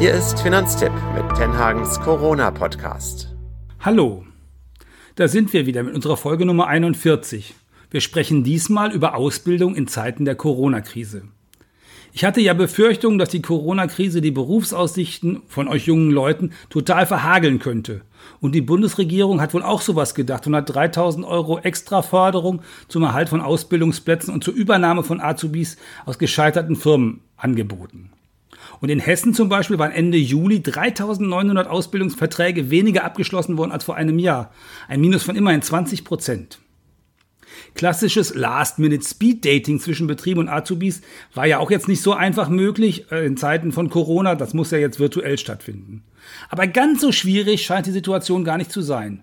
Hier ist Finanztipp mit Tenhagens Corona-Podcast. Hallo, da sind wir wieder mit unserer Folge Nummer 41. Wir sprechen diesmal über Ausbildung in Zeiten der Corona-Krise. Ich hatte ja Befürchtungen, dass die Corona-Krise die Berufsaussichten von euch jungen Leuten total verhageln könnte. Und die Bundesregierung hat wohl auch sowas gedacht und hat 3000 Euro extra Förderung zum Erhalt von Ausbildungsplätzen und zur Übernahme von Azubis aus gescheiterten Firmen angeboten. Und in Hessen zum Beispiel waren Ende Juli 3900 Ausbildungsverträge weniger abgeschlossen worden als vor einem Jahr. Ein Minus von immerhin 20 Prozent. Klassisches Last-Minute-Speed-Dating zwischen Betrieb und Azubis war ja auch jetzt nicht so einfach möglich äh, in Zeiten von Corona. Das muss ja jetzt virtuell stattfinden. Aber ganz so schwierig scheint die Situation gar nicht zu sein.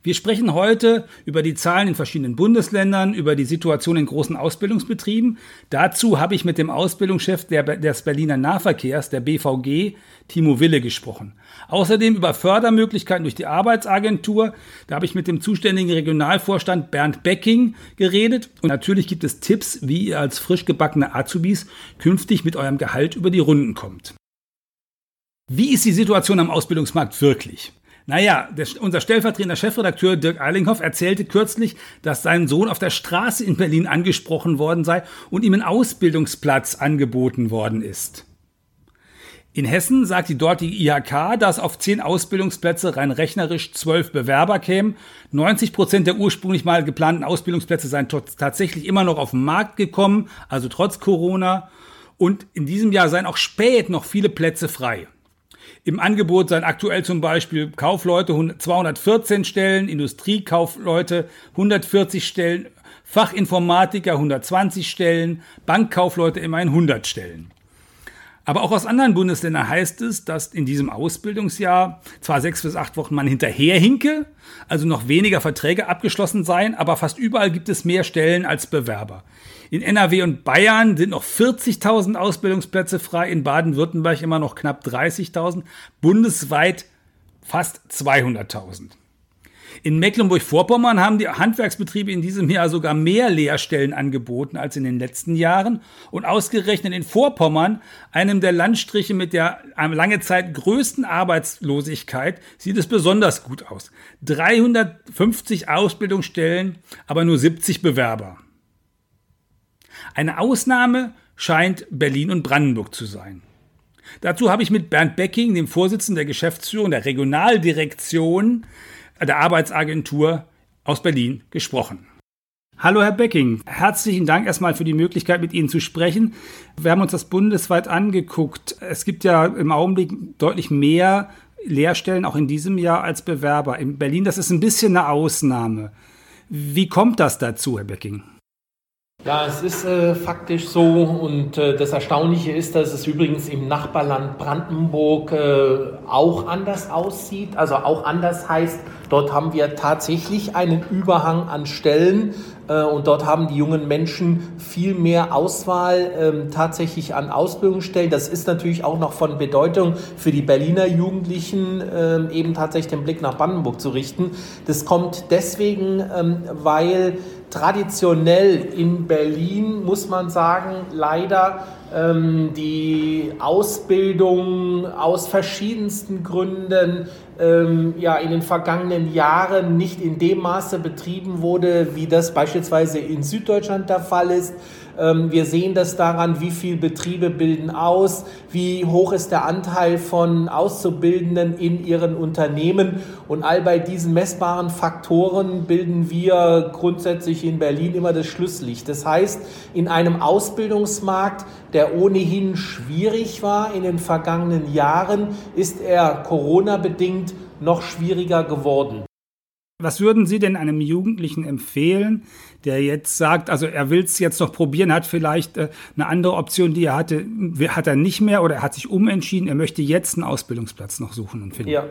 Wir sprechen heute über die Zahlen in verschiedenen Bundesländern, über die Situation in großen Ausbildungsbetrieben. Dazu habe ich mit dem Ausbildungschef des Berliner Nahverkehrs, der BVG, Timo Wille, gesprochen. Außerdem über Fördermöglichkeiten durch die Arbeitsagentur. Da habe ich mit dem zuständigen Regionalvorstand Bernd Becking geredet. Und natürlich gibt es Tipps, wie ihr als frisch gebackene Azubis künftig mit eurem Gehalt über die Runden kommt. Wie ist die Situation am Ausbildungsmarkt wirklich? Naja, der, unser stellvertretender Chefredakteur Dirk Eilinghoff erzählte kürzlich, dass sein Sohn auf der Straße in Berlin angesprochen worden sei und ihm ein Ausbildungsplatz angeboten worden ist. In Hessen sagt die dortige IHK, dass auf zehn Ausbildungsplätze rein rechnerisch zwölf Bewerber kämen. 90 Prozent der ursprünglich mal geplanten Ausbildungsplätze seien tatsächlich immer noch auf den Markt gekommen, also trotz Corona. Und in diesem Jahr seien auch spät noch viele Plätze frei. Im Angebot seien aktuell zum Beispiel Kaufleute 214 Stellen, Industriekaufleute 140 Stellen, Fachinformatiker 120 Stellen, Bankkaufleute immerhin 100 Stellen. Aber auch aus anderen Bundesländern heißt es, dass in diesem Ausbildungsjahr zwar sechs bis acht Wochen man hinterherhinke, also noch weniger Verträge abgeschlossen seien, aber fast überall gibt es mehr Stellen als Bewerber. In NRW und Bayern sind noch 40.000 Ausbildungsplätze frei, in Baden-Württemberg immer noch knapp 30.000, bundesweit fast 200.000. In Mecklenburg-Vorpommern haben die Handwerksbetriebe in diesem Jahr sogar mehr Lehrstellen angeboten als in den letzten Jahren. Und ausgerechnet in Vorpommern, einem der Landstriche mit der lange Zeit größten Arbeitslosigkeit, sieht es besonders gut aus. 350 Ausbildungsstellen, aber nur 70 Bewerber. Eine Ausnahme scheint Berlin und Brandenburg zu sein. Dazu habe ich mit Bernd Becking, dem Vorsitzenden der Geschäftsführung der Regionaldirektion der Arbeitsagentur aus Berlin, gesprochen. Hallo Herr Becking, herzlichen Dank erstmal für die Möglichkeit, mit Ihnen zu sprechen. Wir haben uns das bundesweit angeguckt. Es gibt ja im Augenblick deutlich mehr Lehrstellen auch in diesem Jahr als Bewerber. In Berlin, das ist ein bisschen eine Ausnahme. Wie kommt das dazu, Herr Becking? Ja, es ist äh, faktisch so und äh, das Erstaunliche ist, dass es übrigens im Nachbarland Brandenburg äh, auch anders aussieht. Also auch anders heißt, dort haben wir tatsächlich einen Überhang an Stellen und dort haben die jungen Menschen viel mehr Auswahl ähm, tatsächlich an Ausbildungsstellen. Das ist natürlich auch noch von Bedeutung für die Berliner Jugendlichen, ähm, eben tatsächlich den Blick nach Brandenburg zu richten. Das kommt deswegen, ähm, weil traditionell in Berlin, muss man sagen, leider ähm, die Ausbildung aus verschiedensten Gründen ähm, ja in den vergangenen Jahren nicht in dem Maße betrieben wurde, wie das beispielsweise in Süddeutschland der Fall ist. Ähm, wir sehen das daran, wie viele Betriebe bilden aus, wie hoch ist der Anteil von Auszubildenden in ihren Unternehmen. Und all bei diesen messbaren Faktoren bilden wir grundsätzlich in Berlin immer das Schlusslicht. Das heißt, in einem Ausbildungsmarkt, der ohnehin schwierig war in den vergangenen Jahren, ist er Corona-bedingt noch schwieriger geworden. Was würden Sie denn einem Jugendlichen empfehlen, der jetzt sagt, also er will es jetzt noch probieren, hat vielleicht äh, eine andere Option, die er hatte, hat er nicht mehr oder er hat sich umentschieden, er möchte jetzt einen Ausbildungsplatz noch suchen und finden? Ja,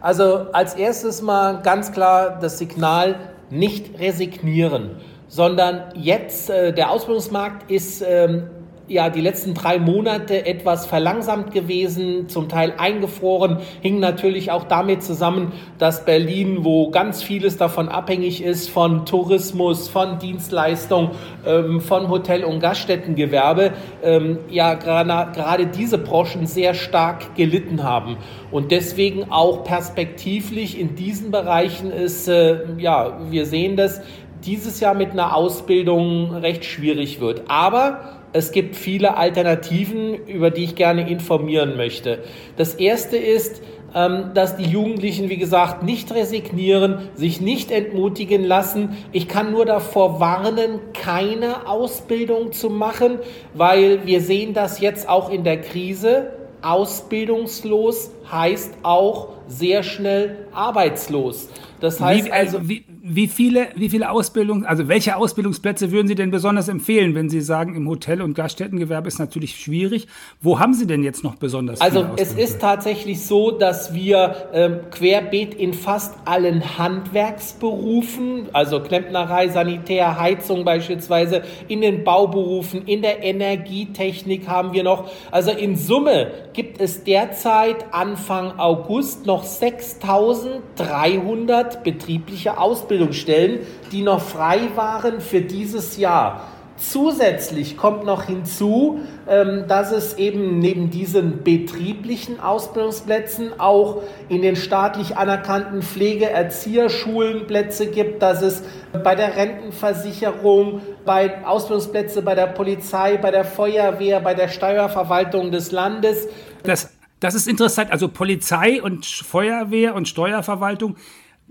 also als erstes mal ganz klar das Signal, nicht resignieren, sondern jetzt, äh, der Ausbildungsmarkt ist ähm, ja die letzten drei Monate etwas verlangsamt gewesen, zum Teil eingefroren, hing natürlich auch damit zusammen, dass Berlin, wo ganz vieles davon abhängig ist, von Tourismus, von Dienstleistung, ähm, von Hotel- und Gaststättengewerbe, ähm, ja gerade diese Branchen sehr stark gelitten haben. Und deswegen auch perspektivlich in diesen Bereichen ist, äh, ja, wir sehen das, dieses Jahr mit einer Ausbildung recht schwierig wird. Aber es gibt viele Alternativen, über die ich gerne informieren möchte. Das erste ist, ähm, dass die Jugendlichen, wie gesagt, nicht resignieren, sich nicht entmutigen lassen. Ich kann nur davor warnen, keine Ausbildung zu machen, weil wir sehen das jetzt auch in der Krise. Ausbildungslos heißt auch sehr schnell arbeitslos. Das heißt wie, also, wie, wie viele, wie viele Ausbildung, also welche Ausbildungsplätze würden Sie denn besonders empfehlen, wenn Sie sagen, im Hotel- und Gaststättengewerbe ist natürlich schwierig? Wo haben Sie denn jetzt noch besonders? Also es ist tatsächlich so, dass wir ähm, querbeet in fast allen Handwerksberufen, also Klempnerei, Sanitär, Heizung beispielsweise, in den Bauberufen, in der Energietechnik haben wir noch. Also in Summe gibt es derzeit Anfang August noch 6.300 betriebliche. Ausbildungsstellen, die noch frei waren für dieses Jahr. Zusätzlich kommt noch hinzu, ähm, dass es eben neben diesen betrieblichen Ausbildungsplätzen auch in den staatlich anerkannten Pflege-Erzieherschulen Plätze gibt, dass es bei der Rentenversicherung, bei Ausbildungsplätze bei der Polizei, bei der Feuerwehr, bei der Steuerverwaltung des Landes. Das, das ist interessant. Also Polizei und Feuerwehr und Steuerverwaltung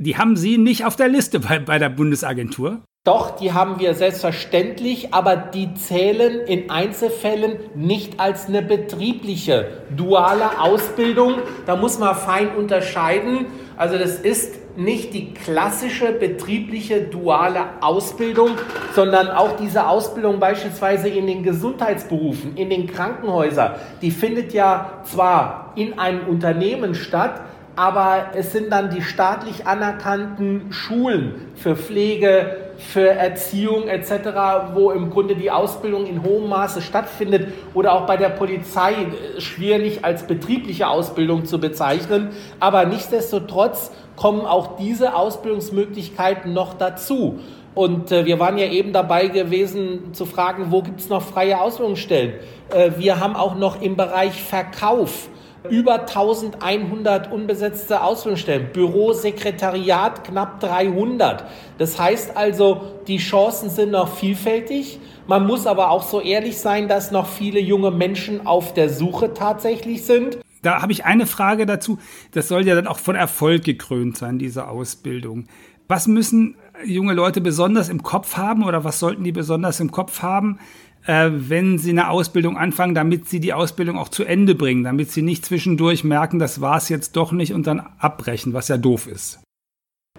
die haben Sie nicht auf der Liste bei, bei der Bundesagentur? Doch, die haben wir selbstverständlich, aber die zählen in Einzelfällen nicht als eine betriebliche duale Ausbildung. Da muss man fein unterscheiden. Also das ist nicht die klassische betriebliche duale Ausbildung, sondern auch diese Ausbildung beispielsweise in den Gesundheitsberufen, in den Krankenhäusern, die findet ja zwar in einem Unternehmen statt, aber es sind dann die staatlich anerkannten Schulen für Pflege, für Erziehung etc., wo im Grunde die Ausbildung in hohem Maße stattfindet oder auch bei der Polizei äh, schwierig als betriebliche Ausbildung zu bezeichnen. Aber nichtsdestotrotz kommen auch diese Ausbildungsmöglichkeiten noch dazu. Und äh, wir waren ja eben dabei gewesen zu fragen, wo gibt es noch freie Ausbildungsstellen. Äh, wir haben auch noch im Bereich Verkauf über 1100 unbesetzte Ausbildungsstellen, Büro, Sekretariat knapp 300. Das heißt also, die Chancen sind noch vielfältig. Man muss aber auch so ehrlich sein, dass noch viele junge Menschen auf der Suche tatsächlich sind. Da habe ich eine Frage dazu. Das soll ja dann auch von Erfolg gekrönt sein, diese Ausbildung. Was müssen junge Leute besonders im Kopf haben oder was sollten die besonders im Kopf haben, äh, wenn sie eine Ausbildung anfangen, damit sie die Ausbildung auch zu Ende bringen, damit sie nicht zwischendurch merken, das war es jetzt doch nicht und dann abbrechen, was ja doof ist.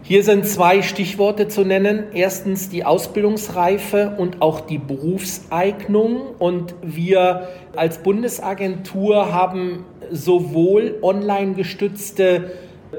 Hier sind zwei Stichworte zu nennen. Erstens die Ausbildungsreife und auch die Berufseignung. Und wir als Bundesagentur haben sowohl online gestützte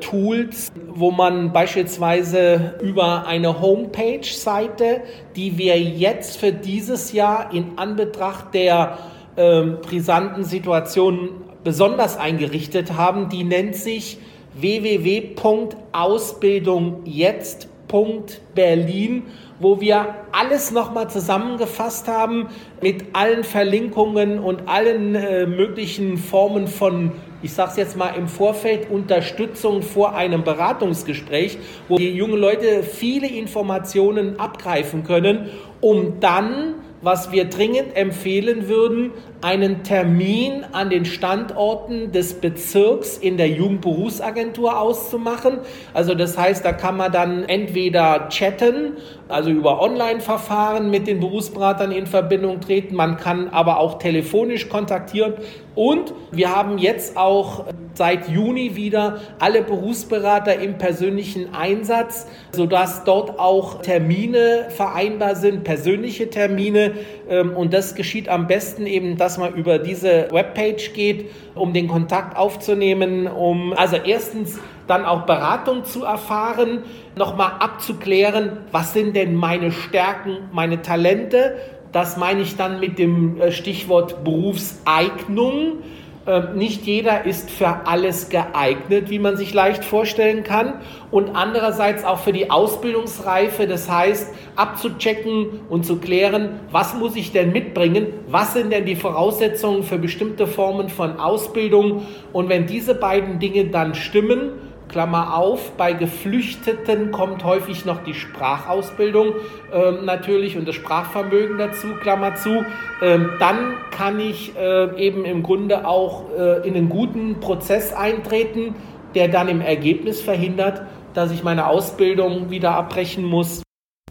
Tools, wo man beispielsweise über eine Homepage-Seite, die wir jetzt für dieses Jahr in Anbetracht der äh, brisanten Situation besonders eingerichtet haben, die nennt sich www.ausbildungjetzt.berlin, wo wir alles nochmal zusammengefasst haben mit allen Verlinkungen und allen äh, möglichen Formen von ich sage es jetzt mal im Vorfeld, Unterstützung vor einem Beratungsgespräch, wo die jungen Leute viele Informationen abgreifen können, um dann was wir dringend empfehlen würden, einen Termin an den Standorten des Bezirks in der Jugendberufsagentur auszumachen. Also das heißt, da kann man dann entweder chatten, also über Online-Verfahren mit den Berufsberatern in Verbindung treten, man kann aber auch telefonisch kontaktieren und wir haben jetzt auch seit Juni wieder alle Berufsberater im persönlichen Einsatz, sodass dort auch Termine vereinbar sind, persönliche Termine. Ähm, und das geschieht am besten eben, dass man über diese Webpage geht, um den Kontakt aufzunehmen, um also erstens dann auch Beratung zu erfahren, nochmal abzuklären, was sind denn meine Stärken, meine Talente Das meine ich dann mit dem äh, Stichwort Berufseignung. Ähm, nicht jeder ist für alles geeignet, wie man sich leicht vorstellen kann. Und andererseits auch für die Ausbildungsreife, das heißt abzuchecken und zu klären, was muss ich denn mitbringen, was sind denn die Voraussetzungen für bestimmte Formen von Ausbildung. Und wenn diese beiden Dinge dann stimmen, Klammer auf, bei Geflüchteten kommt häufig noch die Sprachausbildung ähm, natürlich und das Sprachvermögen dazu, Klammer zu. Ähm, dann kann ich äh, eben im Grunde auch äh, in einen guten Prozess eintreten, der dann im Ergebnis verhindert, dass ich meine Ausbildung wieder abbrechen muss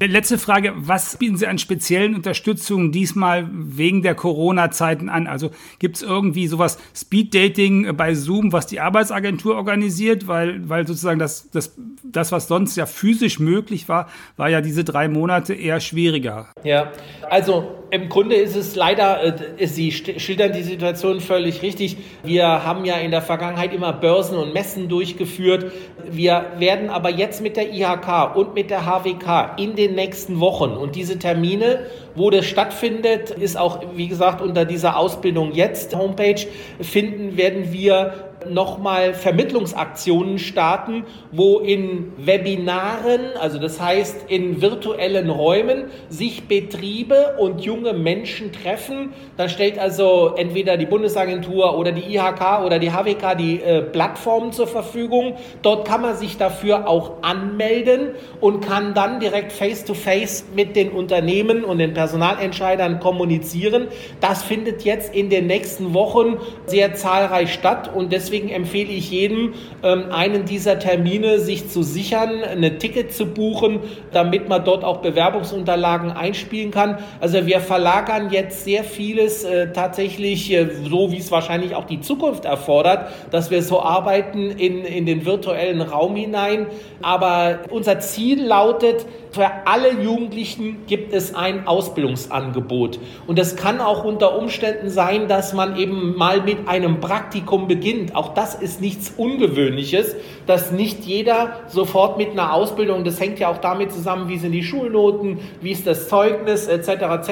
Letzte Frage, was bieten Sie an speziellen Unterstützungen diesmal wegen der Corona-Zeiten an? Also gibt es irgendwie sowas Speed-Dating bei Zoom, was die Arbeitsagentur organisiert? Weil, weil sozusagen das, das, das, was sonst ja physisch möglich war, war ja diese drei Monate eher schwieriger. Ja, also im Grunde ist es leider, äh, Sie schildern die Situation völlig richtig. Wir haben ja in der Vergangenheit immer Börsen und Messen durchgeführt. Wir werden aber jetzt mit der IHK und mit der HWK in den nächsten Wochen und diese Termine, wo das stattfindet, ist auch, wie gesagt, unter dieser Ausbildung jetzt Homepage finden, werden wir nochmal Vermittlungsaktionen starten, wo in Webinaren, also das heißt in virtuellen Räumen, sich Betriebe und junge Menschen treffen. Da stellt also entweder die Bundesagentur oder die IHK oder die HWK die äh, Plattformen zur Verfügung. Dort kann man sich dafür auch anmelden und kann dann direkt face-to-face -face mit den Unternehmen und den Personalentscheidern kommunizieren. Das findet jetzt in den nächsten Wochen sehr zahlreich statt und deswegen deswegen empfehle ich jedem, ähm, einen dieser Termine sich zu sichern, ein Ticket zu buchen, damit man dort auch Bewerbungsunterlagen einspielen kann. Also wir verlagern jetzt sehr vieles äh, tatsächlich äh, so, wie es wahrscheinlich auch die Zukunft erfordert, dass wir so arbeiten in, in den virtuellen Raum hinein. Aber unser Ziel lautet, für alle Jugendlichen gibt es ein Ausbildungsangebot. Und es kann auch unter Umständen sein, dass man eben mal mit einem Praktikum beginnt. Auch das ist nichts Ungewöhnliches, dass nicht jeder sofort mit einer Ausbildung, das hängt ja auch damit zusammen, wie sind die Schulnoten, wie ist das Zeugnis etc. etc.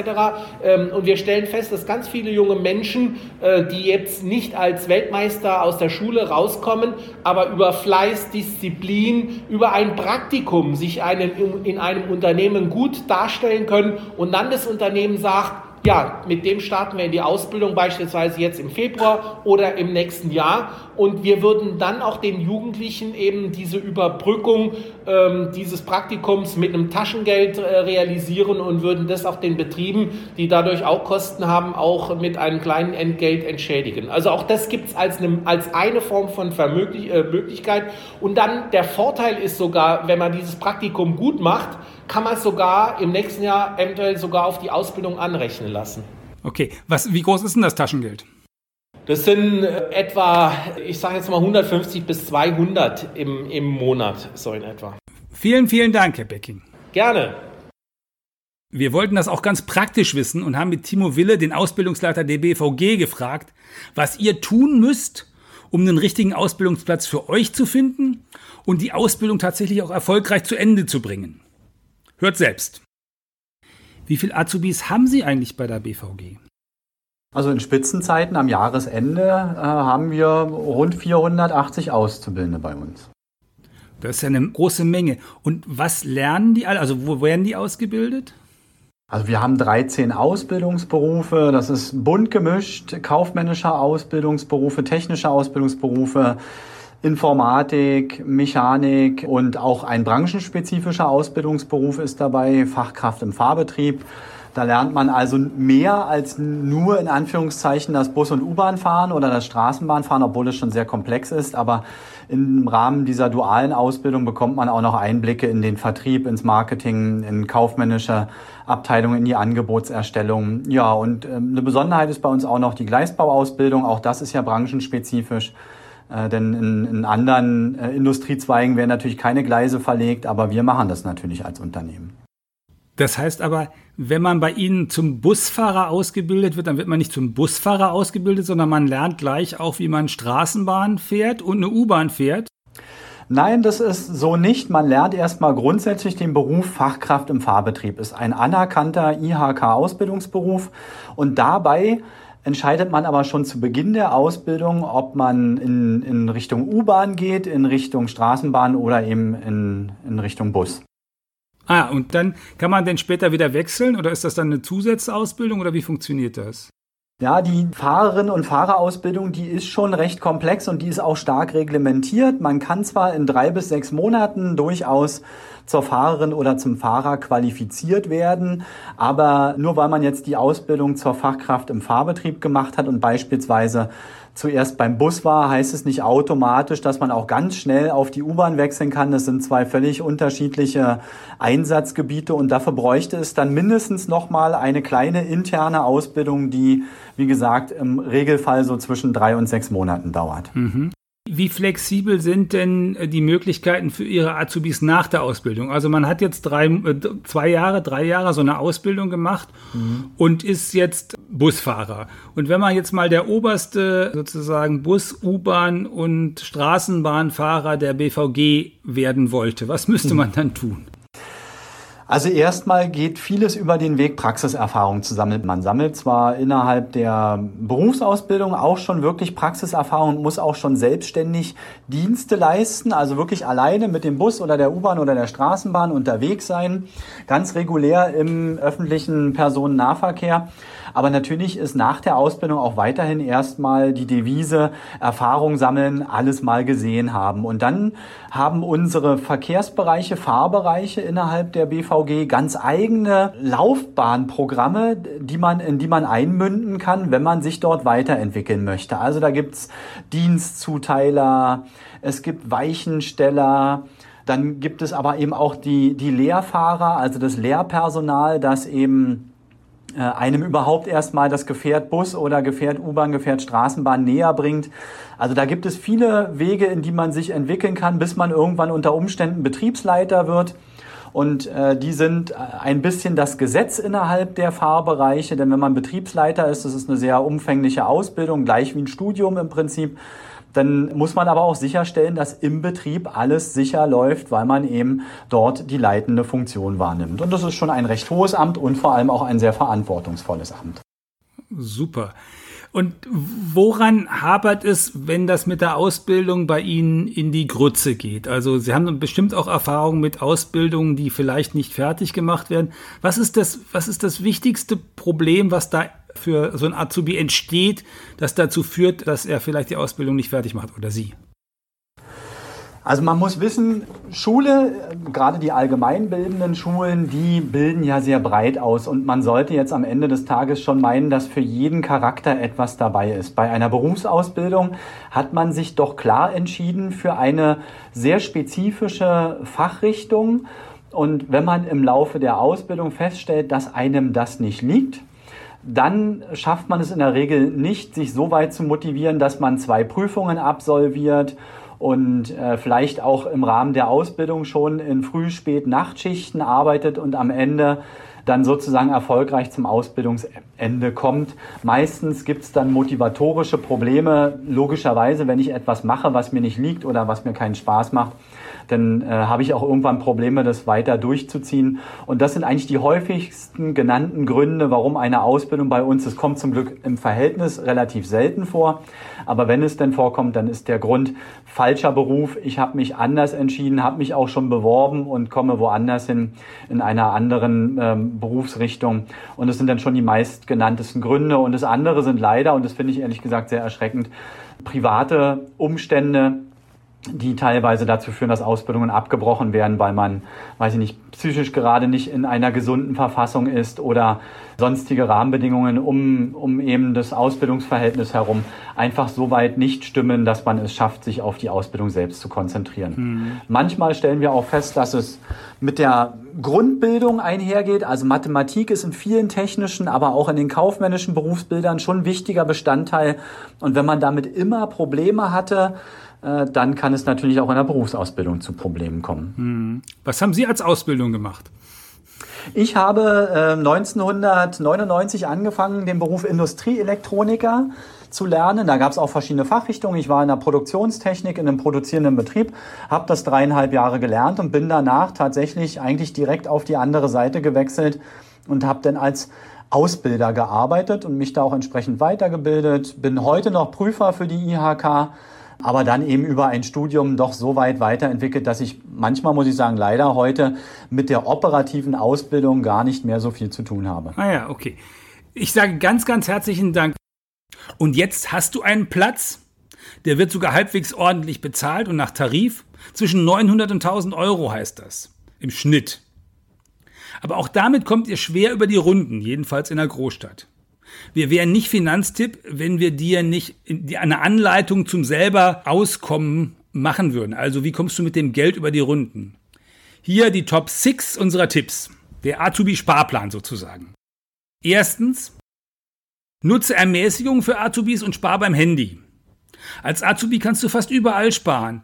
Ähm, und wir stellen fest, dass ganz viele junge Menschen, äh, die jetzt nicht als Weltmeister aus der Schule rauskommen, aber über Fleiß, Disziplin, über ein Praktikum sich einen in einem einem Unternehmen gut darstellen können und dann das Unternehmen sagt, ja, mit dem starten wir in die Ausbildung beispielsweise jetzt im Februar oder im nächsten Jahr. Und wir würden dann auch den Jugendlichen eben diese Überbrückung ähm, dieses Praktikums mit einem Taschengeld äh, realisieren und würden das auch den Betrieben, die dadurch auch Kosten haben, auch mit einem kleinen Entgelt entschädigen. Also auch das gibt es als, eine, als eine Form von Vermöglich äh, Möglichkeit. Und dann der Vorteil ist sogar, wenn man dieses Praktikum gut macht, kann man es sogar im nächsten Jahr eventuell sogar auf die Ausbildung anrechnen lassen. Okay, Was, wie groß ist denn das Taschengeld? Das sind äh, etwa, ich sage jetzt mal 150 bis 200 im, im Monat, so in etwa. Vielen, vielen Dank, Herr Becking. Gerne. Wir wollten das auch ganz praktisch wissen und haben mit Timo Wille, den Ausbildungsleiter der BVG, gefragt, was ihr tun müsst, um einen richtigen Ausbildungsplatz für euch zu finden und die Ausbildung tatsächlich auch erfolgreich zu Ende zu bringen. Hört selbst. Wie viele Azubis haben Sie eigentlich bei der BVG? Also in Spitzenzeiten am Jahresende äh, haben wir rund 480 Auszubildende bei uns. Das ist ja eine große Menge. Und was lernen die alle? Also wo werden die ausgebildet? Also wir haben 13 Ausbildungsberufe. Das ist bunt gemischt. Kaufmännische Ausbildungsberufe, technische Ausbildungsberufe, Informatik, Mechanik und auch ein branchenspezifischer Ausbildungsberuf ist dabei, Fachkraft im Fahrbetrieb. Da lernt man also mehr als nur in Anführungszeichen das Bus- und U-Bahn-Fahren oder das Straßenbahnfahren, obwohl es schon sehr komplex ist. Aber im Rahmen dieser dualen Ausbildung bekommt man auch noch Einblicke in den Vertrieb, ins Marketing, in kaufmännische Abteilungen, in die Angebotserstellung. Ja, und ähm, eine Besonderheit ist bei uns auch noch die Gleisbauausbildung. Auch das ist ja branchenspezifisch. Äh, denn in, in anderen äh, Industriezweigen werden natürlich keine Gleise verlegt, aber wir machen das natürlich als Unternehmen. Das heißt aber, wenn man bei Ihnen zum Busfahrer ausgebildet wird, dann wird man nicht zum Busfahrer ausgebildet, sondern man lernt gleich auch, wie man Straßenbahn fährt und eine U-Bahn fährt. Nein, das ist so nicht. Man lernt erstmal grundsätzlich den Beruf Fachkraft im Fahrbetrieb. Ist ein anerkannter IHK-Ausbildungsberuf und dabei entscheidet man aber schon zu Beginn der Ausbildung, ob man in, in Richtung U-Bahn geht, in Richtung Straßenbahn oder eben in, in Richtung Bus. Ah, und dann kann man denn später wieder wechseln oder ist das dann eine Zusatzausbildung oder wie funktioniert das? Ja, die Fahrerinnen- und Fahrerausbildung, die ist schon recht komplex und die ist auch stark reglementiert. Man kann zwar in drei bis sechs Monaten durchaus zur Fahrerin oder zum Fahrer qualifiziert werden, aber nur weil man jetzt die Ausbildung zur Fachkraft im Fahrbetrieb gemacht hat und beispielsweise zuerst beim Bus war, heißt es nicht automatisch, dass man auch ganz schnell auf die U-Bahn wechseln kann. Das sind zwei völlig unterschiedliche Einsatzgebiete und dafür bräuchte es dann mindestens nochmal eine kleine interne Ausbildung, die, wie gesagt, im Regelfall so zwischen drei und sechs Monaten dauert. Mhm. Wie flexibel sind denn äh, die Möglichkeiten für Ihre Azubis nach der Ausbildung? Also man hat jetzt drei, äh, zwei Jahre, drei Jahre so eine Ausbildung gemacht mhm. und ist jetzt Busfahrer. Und wenn man jetzt mal der oberste sozusagen Bus, U-Bahn und Straßenbahnfahrer der BVG werden wollte, was müsste mhm. man dann tun? Also erstmal geht vieles über den Weg, Praxiserfahrung zu sammeln. Man sammelt zwar innerhalb der Berufsausbildung auch schon wirklich Praxiserfahrung, muss auch schon selbstständig Dienste leisten, also wirklich alleine mit dem Bus oder der U-Bahn oder der Straßenbahn unterwegs sein, ganz regulär im öffentlichen Personennahverkehr. Aber natürlich ist nach der Ausbildung auch weiterhin erstmal die Devise Erfahrung sammeln, alles mal gesehen haben. Und dann haben unsere Verkehrsbereiche, Fahrbereiche innerhalb der BVG ganz eigene Laufbahnprogramme, die man, in die man einmünden kann, wenn man sich dort weiterentwickeln möchte. Also da gibt's Dienstzuteiler, es gibt Weichensteller, dann gibt es aber eben auch die, die Lehrfahrer, also das Lehrpersonal, das eben einem überhaupt erstmal das Gefährt Bus oder Gefährt U-Bahn, Gefährt Straßenbahn näher bringt. Also da gibt es viele Wege, in die man sich entwickeln kann, bis man irgendwann unter Umständen Betriebsleiter wird. Und äh, die sind äh, ein bisschen das Gesetz innerhalb der Fahrbereiche, denn wenn man Betriebsleiter ist, das ist eine sehr umfängliche Ausbildung, gleich wie ein Studium im Prinzip. Dann muss man aber auch sicherstellen, dass im Betrieb alles sicher läuft, weil man eben dort die leitende Funktion wahrnimmt. Und das ist schon ein recht hohes Amt und vor allem auch ein sehr verantwortungsvolles Amt. Super. Und woran hapert es, wenn das mit der Ausbildung bei Ihnen in die Grütze geht? Also Sie haben bestimmt auch Erfahrungen mit Ausbildungen, die vielleicht nicht fertig gemacht werden. Was ist das, was ist das wichtigste Problem, was da für so ein Azubi entsteht, das dazu führt, dass er vielleicht die Ausbildung nicht fertig macht oder sie? Also man muss wissen, Schule, gerade die allgemeinbildenden Schulen, die bilden ja sehr breit aus und man sollte jetzt am Ende des Tages schon meinen, dass für jeden Charakter etwas dabei ist. Bei einer Berufsausbildung hat man sich doch klar entschieden für eine sehr spezifische Fachrichtung und wenn man im Laufe der Ausbildung feststellt, dass einem das nicht liegt, dann schafft man es in der Regel nicht, sich so weit zu motivieren, dass man zwei Prüfungen absolviert und äh, vielleicht auch im Rahmen der Ausbildung schon in Früh-, Spät-, Nachtschichten arbeitet und am Ende dann sozusagen erfolgreich zum Ausbildungsende kommt. Meistens gibt es dann motivatorische Probleme. Logischerweise, wenn ich etwas mache, was mir nicht liegt oder was mir keinen Spaß macht, dann äh, habe ich auch irgendwann Probleme, das weiter durchzuziehen. Und das sind eigentlich die häufigsten genannten Gründe, warum eine Ausbildung bei uns, es kommt zum Glück im Verhältnis relativ selten vor, aber wenn es denn vorkommt, dann ist der Grund falscher Beruf. Ich habe mich anders entschieden, habe mich auch schon beworben und komme woanders hin in einer anderen ähm, Berufsrichtung. Und das sind dann schon die meistgenanntesten Gründe. Und das andere sind leider, und das finde ich ehrlich gesagt sehr erschreckend, private Umstände, die teilweise dazu führen, dass Ausbildungen abgebrochen werden, weil man, weiß ich nicht, psychisch gerade nicht in einer gesunden Verfassung ist oder sonstige Rahmenbedingungen um, um eben das Ausbildungsverhältnis herum einfach so weit nicht stimmen, dass man es schafft, sich auf die Ausbildung selbst zu konzentrieren. Mhm. Manchmal stellen wir auch fest, dass es mit der Grundbildung einhergeht. Also Mathematik ist in vielen technischen, aber auch in den kaufmännischen Berufsbildern schon ein wichtiger Bestandteil. Und wenn man damit immer Probleme hatte, dann kann es natürlich auch in der Berufsausbildung zu Problemen kommen. Hm. Was haben Sie als Ausbildung gemacht? Ich habe äh, 1999 angefangen, den Beruf Industrieelektroniker zu lernen. Da gab es auch verschiedene Fachrichtungen. Ich war in der Produktionstechnik in einem produzierenden Betrieb, habe das dreieinhalb Jahre gelernt und bin danach tatsächlich eigentlich direkt auf die andere Seite gewechselt und habe dann als Ausbilder gearbeitet und mich da auch entsprechend weitergebildet. Bin heute noch Prüfer für die IHK, aber dann eben über ein Studium doch so weit weiterentwickelt, dass ich manchmal, muss ich sagen, leider heute mit der operativen Ausbildung gar nicht mehr so viel zu tun habe. Ah ja, okay. Ich sage ganz, ganz herzlichen Dank. Und jetzt hast du einen Platz, der wird sogar halbwegs ordentlich bezahlt und nach Tarif. Zwischen 900 und 1000 Euro heißt das. Im Schnitt. Aber auch damit kommt ihr schwer über die Runden, jedenfalls in der Großstadt. Wir wären nicht Finanztipp, wenn wir dir nicht eine Anleitung zum selber Auskommen machen würden. Also wie kommst du mit dem Geld über die Runden? Hier die Top 6 unserer Tipps. Der Azubi-Sparplan sozusagen. Erstens, nutze Ermäßigung für Azubis und spar beim Handy. Als Azubi kannst du fast überall sparen.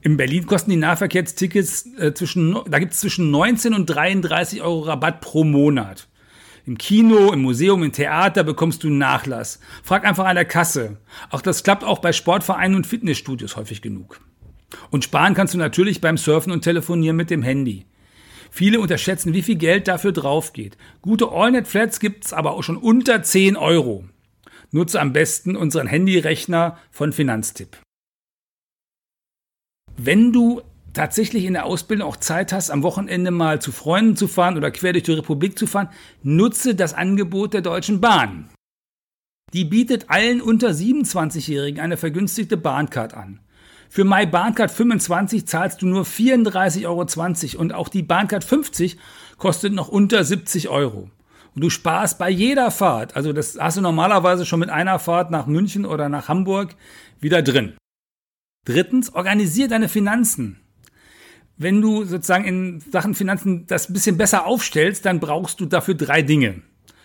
In Berlin kosten die Nahverkehrstickets äh, zwischen, da gibt es zwischen 19 und 33 Euro Rabatt pro Monat. Im Kino, im Museum, im Theater bekommst du Nachlass. Frag einfach an der Kasse. Auch das klappt auch bei Sportvereinen und Fitnessstudios häufig genug. Und sparen kannst du natürlich beim Surfen und Telefonieren mit dem Handy. Viele unterschätzen, wie viel Geld dafür draufgeht. Gute Allnet-Flats gibt's aber auch schon unter 10 Euro. Nutze am besten unseren Handyrechner von Finanztipp. Wenn du tatsächlich in der Ausbildung auch Zeit hast, am Wochenende mal zu Freunden zu fahren oder quer durch die Republik zu fahren, nutze das Angebot der Deutschen Bahn. Die bietet allen unter 27-Jährigen eine vergünstigte Bahncard an. Für My Bahncard 25 zahlst du nur 34,20 Euro und auch die Bahncard 50 kostet noch unter 70 Euro. Und du sparst bei jeder Fahrt, also das hast du normalerweise schon mit einer Fahrt nach München oder nach Hamburg wieder drin. Drittens, organisier deine Finanzen. Wenn du sozusagen in Sachen Finanzen das bisschen besser aufstellst, dann brauchst du dafür drei Dinge.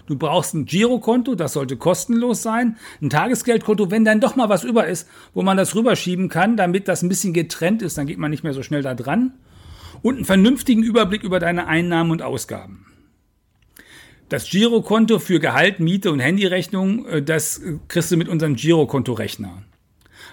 Du brauchst ein Girokonto, das sollte kostenlos sein, ein Tagesgeldkonto, wenn dann doch mal was über ist, wo man das rüberschieben kann, damit das ein bisschen getrennt ist, dann geht man nicht mehr so schnell da dran. Und einen vernünftigen Überblick über deine Einnahmen und Ausgaben. Das Girokonto für Gehalt, Miete und Handyrechnung, äh, das kriegst du mit unserem Girokonto-Rechner.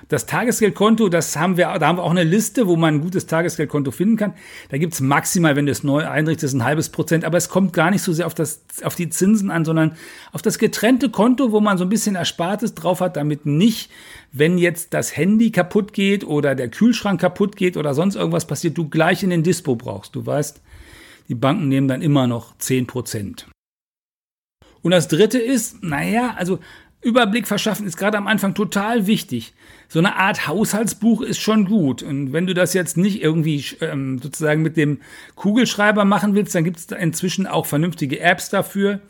Das Tagesgeldkonto, das haben wir, da haben wir auch eine Liste, wo man ein gutes Tagesgeldkonto finden kann. Da gibt es maximal, wenn du es neu einrichtest, ein halbes Prozent, aber es kommt gar nicht so sehr auf, das, auf die Zinsen an, sondern auf das getrennte Konto, wo man so ein bisschen Erspartes drauf hat, damit nicht, wenn jetzt das Handy kaputt geht oder der Kühlschrank kaputt geht oder sonst irgendwas passiert, du gleich in den Dispo brauchst. Du weißt, die Banken nehmen dann immer noch 10 Prozent. Und das dritte ist, naja, also Überblick verschaffen ist gerade am Anfang total wichtig. So eine Art Haushaltsbuch ist schon gut. Und wenn du das jetzt nicht irgendwie ähm, sozusagen mit dem Kugelschreiber machen willst, dann gibt es inzwischen auch vernünftige Apps dafür.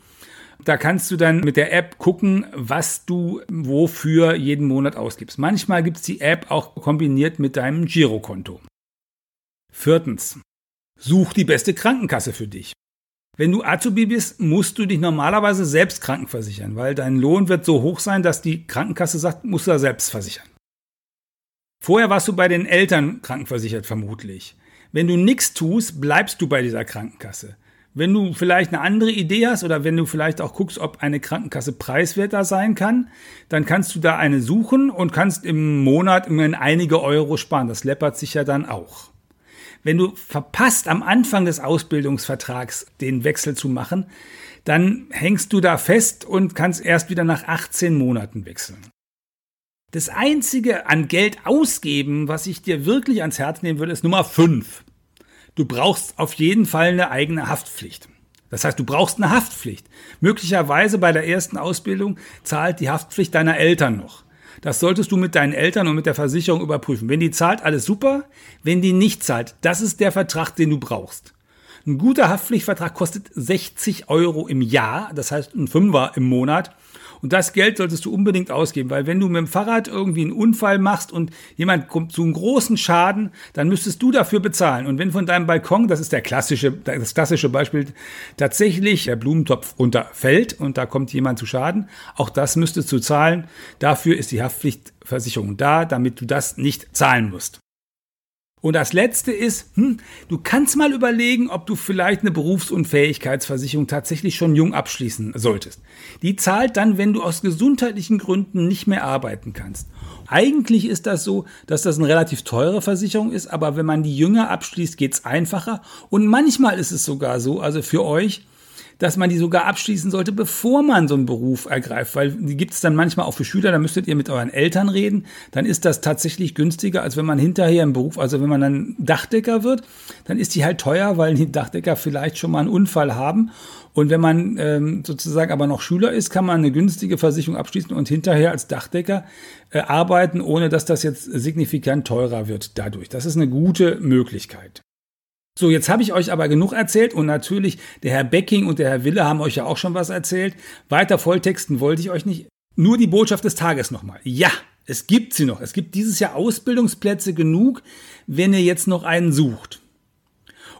Da kannst du dann mit der App gucken, was du wofür jeden Monat ausgibst. Manchmal gibt es die App auch kombiniert mit deinem Girokonto. Viertens. Such die beste Krankenkasse für dich. Wenn du Azubi bist, musst du dich normalerweise selbst krankenversichern, weil dein Lohn wird so hoch sein, dass die Krankenkasse sagt, musst du da selbst versichern. Vorher warst du bei den Eltern krankenversichert vermutlich. Wenn du nichts tust, bleibst du bei dieser Krankenkasse. Wenn du vielleicht eine andere Idee hast oder wenn du vielleicht auch guckst, ob eine Krankenkasse preiswerter sein kann, dann kannst du da eine suchen und kannst im Monat immerhin einige Euro sparen. Das läppert sich ja dann auch. Wenn du verpasst, am Anfang des Ausbildungsvertrags den Wechsel zu machen, dann hängst du da fest und kannst erst wieder nach 18 Monaten wechseln. Das einzige an Geld ausgeben, was ich dir wirklich ans Herz nehmen würde, ist Nummer 5. Du brauchst auf jeden Fall eine eigene Haftpflicht. Das heißt, du brauchst eine Haftpflicht. Möglicherweise bei der ersten Ausbildung zahlt die Haftpflicht deiner Eltern noch. Das solltest du mit deinen Eltern und mit der Versicherung überprüfen. Wenn die zahlt, alles super. Wenn die nicht zahlt, das ist der Vertrag, den du brauchst. Ein guter Haftpflichtvertrag kostet 60 Euro im Jahr, das heißt ein Fünfer im Monat. Und das Geld solltest du unbedingt ausgeben, weil wenn du mit dem Fahrrad irgendwie einen Unfall machst und jemand kommt zu einem großen Schaden, dann müsstest du dafür bezahlen. Und wenn von deinem Balkon, das ist der klassische, das klassische Beispiel, tatsächlich der Blumentopf runterfällt und da kommt jemand zu Schaden, auch das müsstest du zahlen. Dafür ist die Haftpflichtversicherung da, damit du das nicht zahlen musst. Und das letzte ist, hm, du kannst mal überlegen, ob du vielleicht eine Berufsunfähigkeitsversicherung tatsächlich schon jung abschließen solltest. Die zahlt dann, wenn du aus gesundheitlichen Gründen nicht mehr arbeiten kannst. Eigentlich ist das so, dass das eine relativ teure Versicherung ist, aber wenn man die jünger abschließt, geht's einfacher. Und manchmal ist es sogar so, also für euch, dass man die sogar abschließen sollte, bevor man so einen Beruf ergreift, weil die gibt es dann manchmal auch für Schüler, da müsstet ihr mit euren Eltern reden, dann ist das tatsächlich günstiger, als wenn man hinterher im Beruf, also wenn man dann Dachdecker wird, dann ist die halt teuer, weil die Dachdecker vielleicht schon mal einen Unfall haben und wenn man ähm, sozusagen aber noch Schüler ist, kann man eine günstige Versicherung abschließen und hinterher als Dachdecker äh, arbeiten, ohne dass das jetzt signifikant teurer wird dadurch. Das ist eine gute Möglichkeit. So, jetzt habe ich euch aber genug erzählt und natürlich der Herr Becking und der Herr Wille haben euch ja auch schon was erzählt. Weiter Volltexten wollte ich euch nicht. Nur die Botschaft des Tages nochmal. Ja, es gibt sie noch. Es gibt dieses Jahr Ausbildungsplätze genug, wenn ihr jetzt noch einen sucht.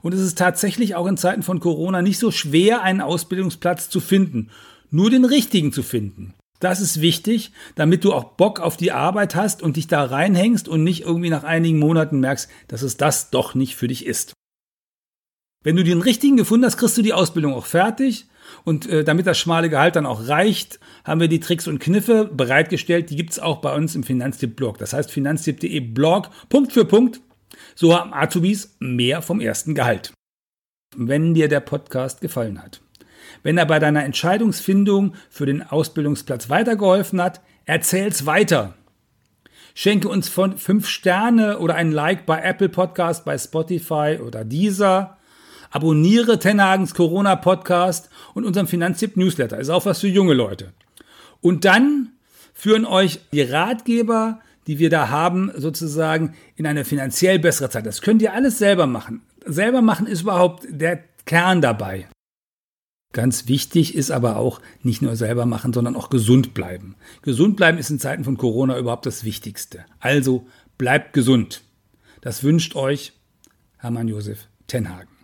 Und es ist tatsächlich auch in Zeiten von Corona nicht so schwer, einen Ausbildungsplatz zu finden. Nur den richtigen zu finden. Das ist wichtig, damit du auch Bock auf die Arbeit hast und dich da reinhängst und nicht irgendwie nach einigen Monaten merkst, dass es das doch nicht für dich ist. Wenn du den richtigen gefunden hast, kriegst du die Ausbildung auch fertig. Und äh, damit das schmale Gehalt dann auch reicht, haben wir die Tricks und Kniffe bereitgestellt. Die gibt es auch bei uns im Finanztipp-Blog. Das heißt finanztipp.de Blog, Punkt für Punkt. So haben Azubis mehr vom ersten Gehalt. Wenn dir der Podcast gefallen hat, wenn er bei deiner Entscheidungsfindung für den Ausbildungsplatz weitergeholfen hat, erzähl's weiter. Schenke uns von fünf Sterne oder ein Like bei Apple Podcast, bei Spotify oder Deezer. Abonniere Tenhagens Corona Podcast und unserem Finanztipp Newsletter. Ist auch was für junge Leute. Und dann führen euch die Ratgeber, die wir da haben, sozusagen in eine finanziell bessere Zeit. Das könnt ihr alles selber machen. Selber machen ist überhaupt der Kern dabei. Ganz wichtig ist aber auch nicht nur selber machen, sondern auch gesund bleiben. Gesund bleiben ist in Zeiten von Corona überhaupt das Wichtigste. Also bleibt gesund. Das wünscht euch Hermann Josef Tenhagen.